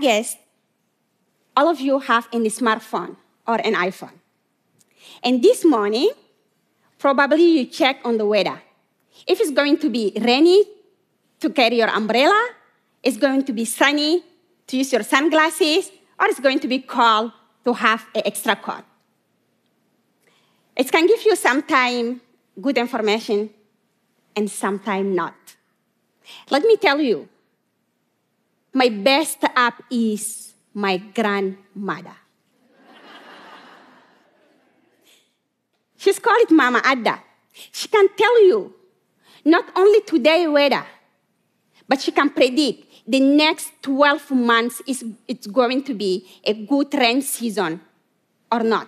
guess all of you have a smartphone or an iPhone. And this morning, probably you check on the weather. If it's going to be rainy, to carry your umbrella, it's going to be sunny, to use your sunglasses, or it's going to be cold to have an extra coat. It can give you sometime good information and sometime not. Let me tell you, my best app is my grandmother. She's called it Mama Ada. She can tell you not only today weather, but she can predict the next 12 months is it's going to be a good rain season or not.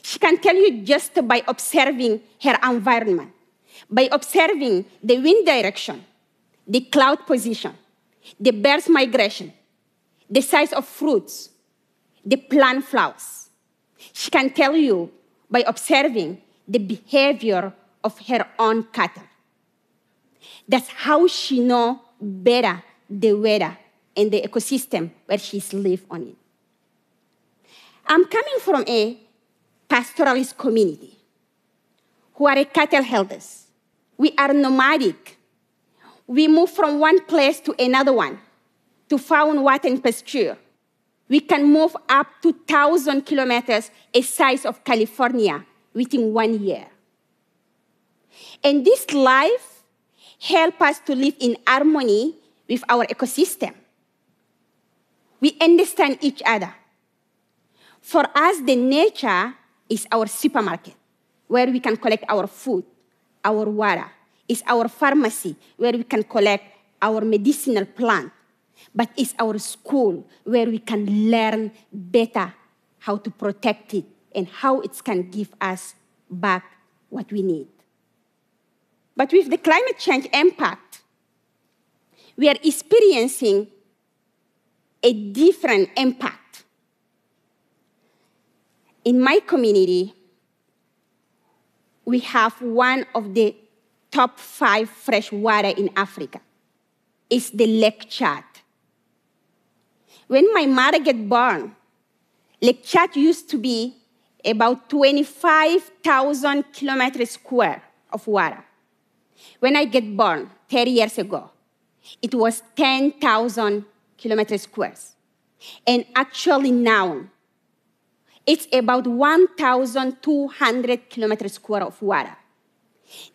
She can tell you just by observing her environment, by observing the wind direction, the cloud position, the birds' migration, the size of fruits, the plant flowers. She can tell you by observing the behavior of her own cattle. That's how she know better the weather and the ecosystem where she's live on it. I'm coming from a pastoralist community who are cattle herders. We are nomadic. We move from one place to another one to find water and pasture. We can move up to 1,000 kilometers, a size of California, within one year. And this life help us to live in harmony with our ecosystem. We understand each other. For us, the nature is our supermarket, where we can collect our food, our water. It's our pharmacy, where we can collect our medicinal plant. But it's our school, where we can learn better how to protect it and how it can give us back what we need. But with the climate change impact, we are experiencing a different impact. In my community, we have one of the top five fresh water in Africa. It's the Lake Chad. When my mother get born, Lake Chad used to be about 25,000 kilometers square of water. When I get born 30 years ago, it was 10,000 kilometers squares. And actually now, it's about 1,200 kilometers square of water.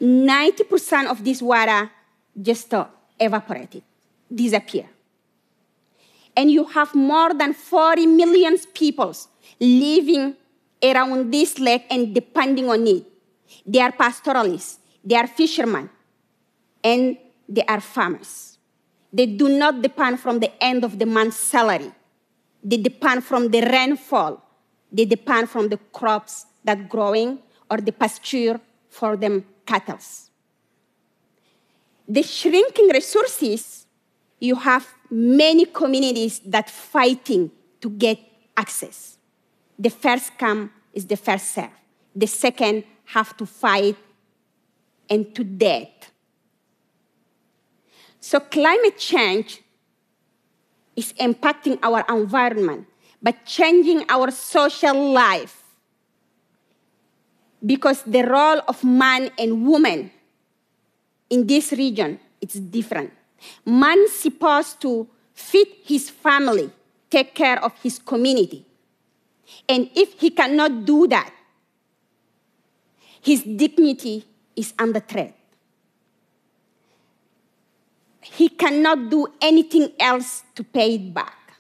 90% of this water just uh, evaporated, disappear. And you have more than 40 million people living around this lake and depending on it. They are pastoralists, they are fishermen, and they are farmers. They do not depend from the end of the month's salary. They depend from the rainfall. They depend from the crops that growing or the pasture for them cattle. The shrinking resources, you have many communities that fighting to get access. The first come is the first serve. The second have to fight and to death so climate change is impacting our environment, but changing our social life. Because the role of man and woman in this region is different. Man is supposed to feed his family, take care of his community. And if he cannot do that, his dignity is under threat he cannot do anything else to pay it back.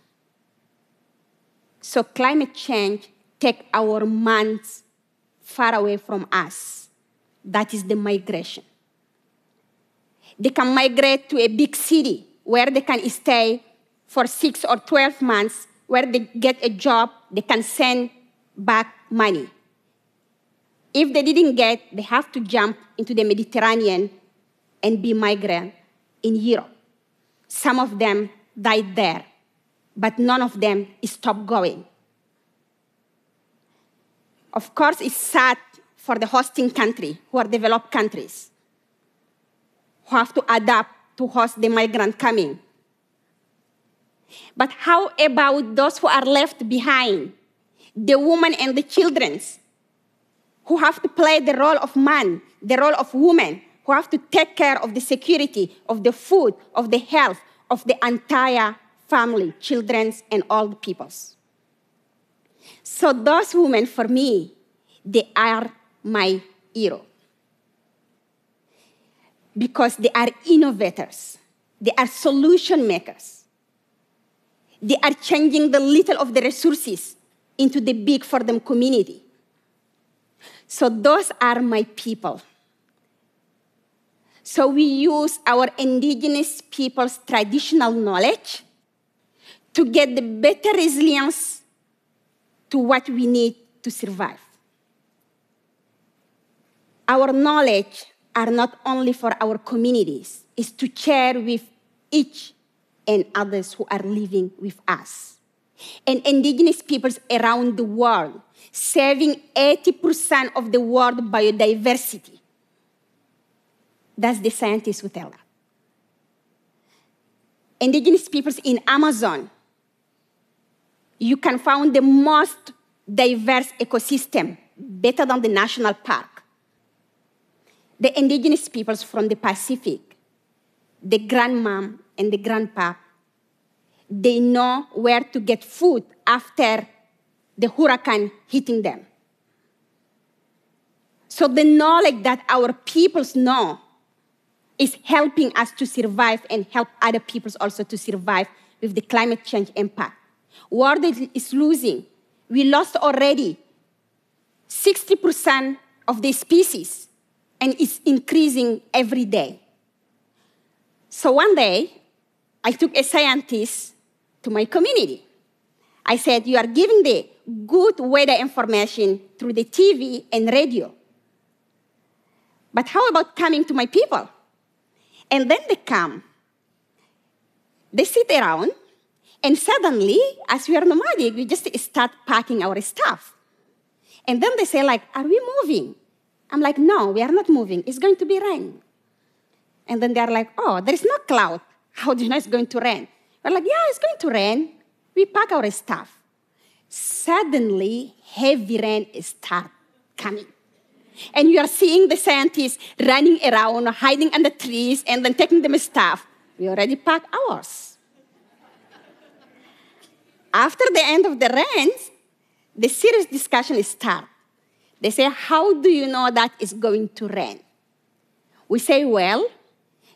So climate change take our minds far away from us. That is the migration. They can migrate to a big city where they can stay for six or 12 months, where they get a job, they can send back money. If they didn't get, they have to jump into the Mediterranean and be migrant in Europe. Some of them died there, but none of them stopped going. Of course, it's sad for the hosting country, who are developed countries, who have to adapt to host the migrant coming. But how about those who are left behind? The women and the children who have to play the role of man, the role of woman, who have to take care of the security, of the food, of the health, of the entire family, children, and all the peoples. So those women, for me, they are my hero. Because they are innovators. They are solution makers. They are changing the little of the resources into the big for them community. So those are my people. So we use our indigenous people's traditional knowledge to get the better resilience to what we need to survive. Our knowledge are not only for our communities, is to share with each and others who are living with us. And indigenous peoples around the world, saving 80% of the world biodiversity. That's the scientists who tell us. Indigenous peoples in Amazon, you can find the most diverse ecosystem, better than the national park. The indigenous peoples from the Pacific, the grandmom and the grandpa, they know where to get food after the hurricane hitting them. So the knowledge that our peoples know is helping us to survive and help other peoples also to survive with the climate change impact. World is losing. We lost already 60% of the species, and it's increasing every day. So one day, I took a scientist to my community. I said, You are giving the good weather information through the TV and radio. But how about coming to my people? And then they come. They sit around, and suddenly, as we are nomadic, we just start packing our stuff. And then they say, like, are we moving? I'm like, no, we are not moving. It's going to be rain. And then they're like, oh, there is no cloud. How do you know it's going to rain? We're like, yeah, it's going to rain. We pack our stuff. Suddenly, heavy rain start coming. And you are seeing the scientists running around, hiding under trees, and then taking them stuff. We already packed ours. After the end of the rains, the serious discussion starts. They say, How do you know that it's going to rain? We say, Well,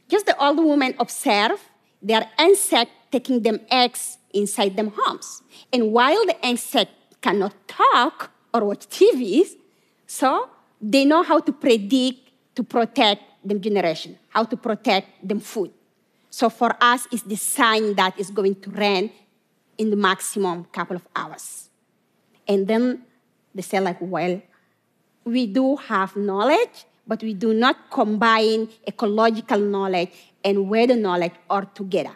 just the old women observe their insect taking them eggs inside them homes. And while the insect cannot talk or watch TVs, so they know how to predict to protect them generation, how to protect them food. So for us, it's the sign that is going to rain in the maximum couple of hours. And then they say like, well, we do have knowledge, but we do not combine ecological knowledge and weather knowledge all together.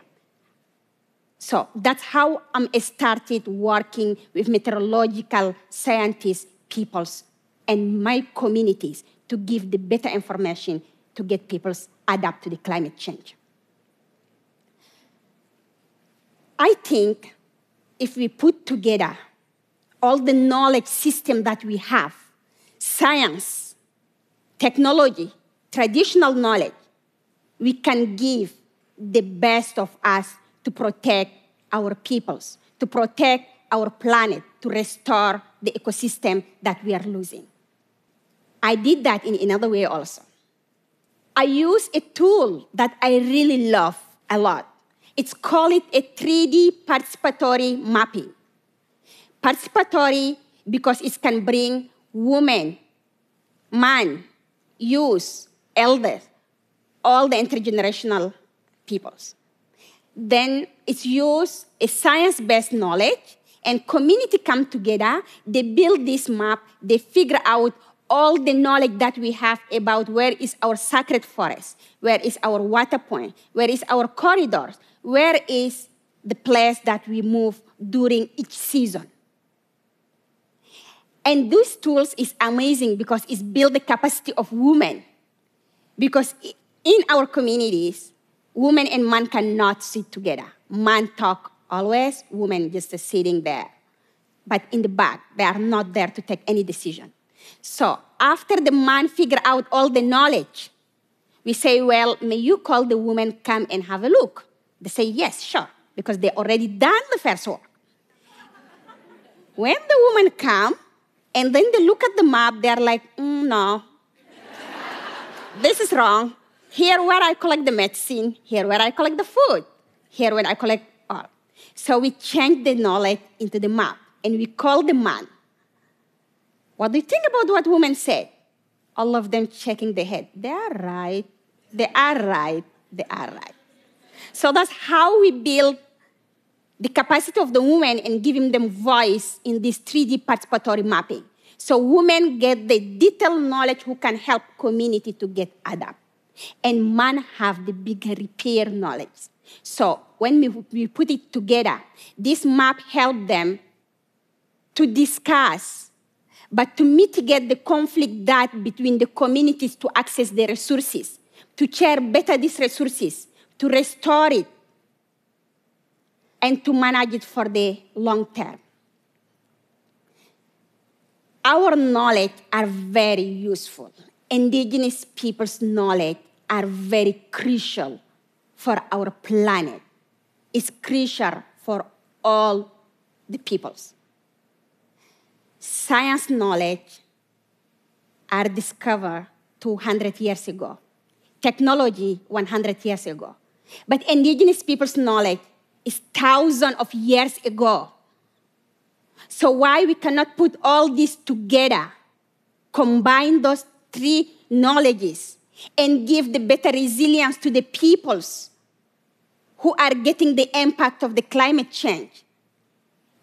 So that's how I started working with meteorological scientists, peoples, and my communities to give the better information to get people adapt to the climate change. I think if we put together all the knowledge system that we have, science, technology, traditional knowledge, we can give the best of us to protect our peoples, to protect our planet, to restore the ecosystem that we are losing. I did that in another way also. I use a tool that I really love a lot. It's called a 3D participatory mapping. Participatory because it can bring women, man, youth, elders, all the intergenerational peoples. Then it's used a science-based knowledge and community come together, they build this map, they figure out all the knowledge that we have about where is our sacred forest, where is our water point, where is our corridors, where is the place that we move during each season. And these tools is amazing because it's build the capacity of women. Because in our communities, women and men cannot sit together. Man talk always women just sitting there. But in the back, they are not there to take any decision. So after the man figure out all the knowledge, we say, well, may you call the woman, come and have a look. They say, yes, sure, because they already done the first work. when the woman come, and then they look at the map, they're like, mm, no, this is wrong. Here where I collect the medicine, here where I collect the food, here where I collect all. So we change the knowledge into the map, and we call the man. What do you think about what women said? All of them shaking their head. They are right. They are right. They are right. So that's how we build the capacity of the women and giving them voice in this 3D participatory mapping. So women get the detailed knowledge who can help community to get adapt. And men have the bigger repair knowledge. So when we, we put it together, this map helped them to discuss, but to mitigate the conflict that between the communities to access the resources, to share better these resources, to restore it, and to manage it for the long term. Our knowledge are very useful. Indigenous people's knowledge are very crucial for our planet. It's crucial for all the peoples. Science knowledge are discovered 200 years ago. Technology 100 years ago. But indigenous people's knowledge is thousands of years ago. So why we cannot put all this together, combine those three knowledges, and give the better resilience to the peoples who are getting the impact of the climate change.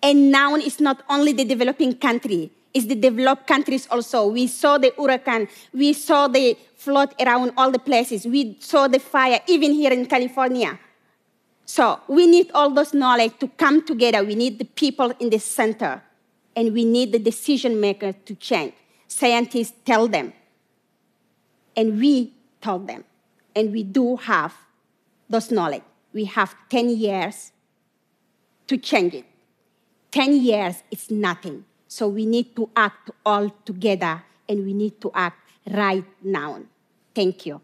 And now it's not only the developing country, it's the developed countries also. We saw the hurricane, we saw the flood around all the places, we saw the fire, even here in California. So we need all those knowledge to come together. We need the people in the center, and we need the decision makers to change. Scientists tell them, and we tell them, and we do have those knowledge. We have 10 years to change it. 10 years is nothing. So we need to act all together, and we need to act right now. Thank you.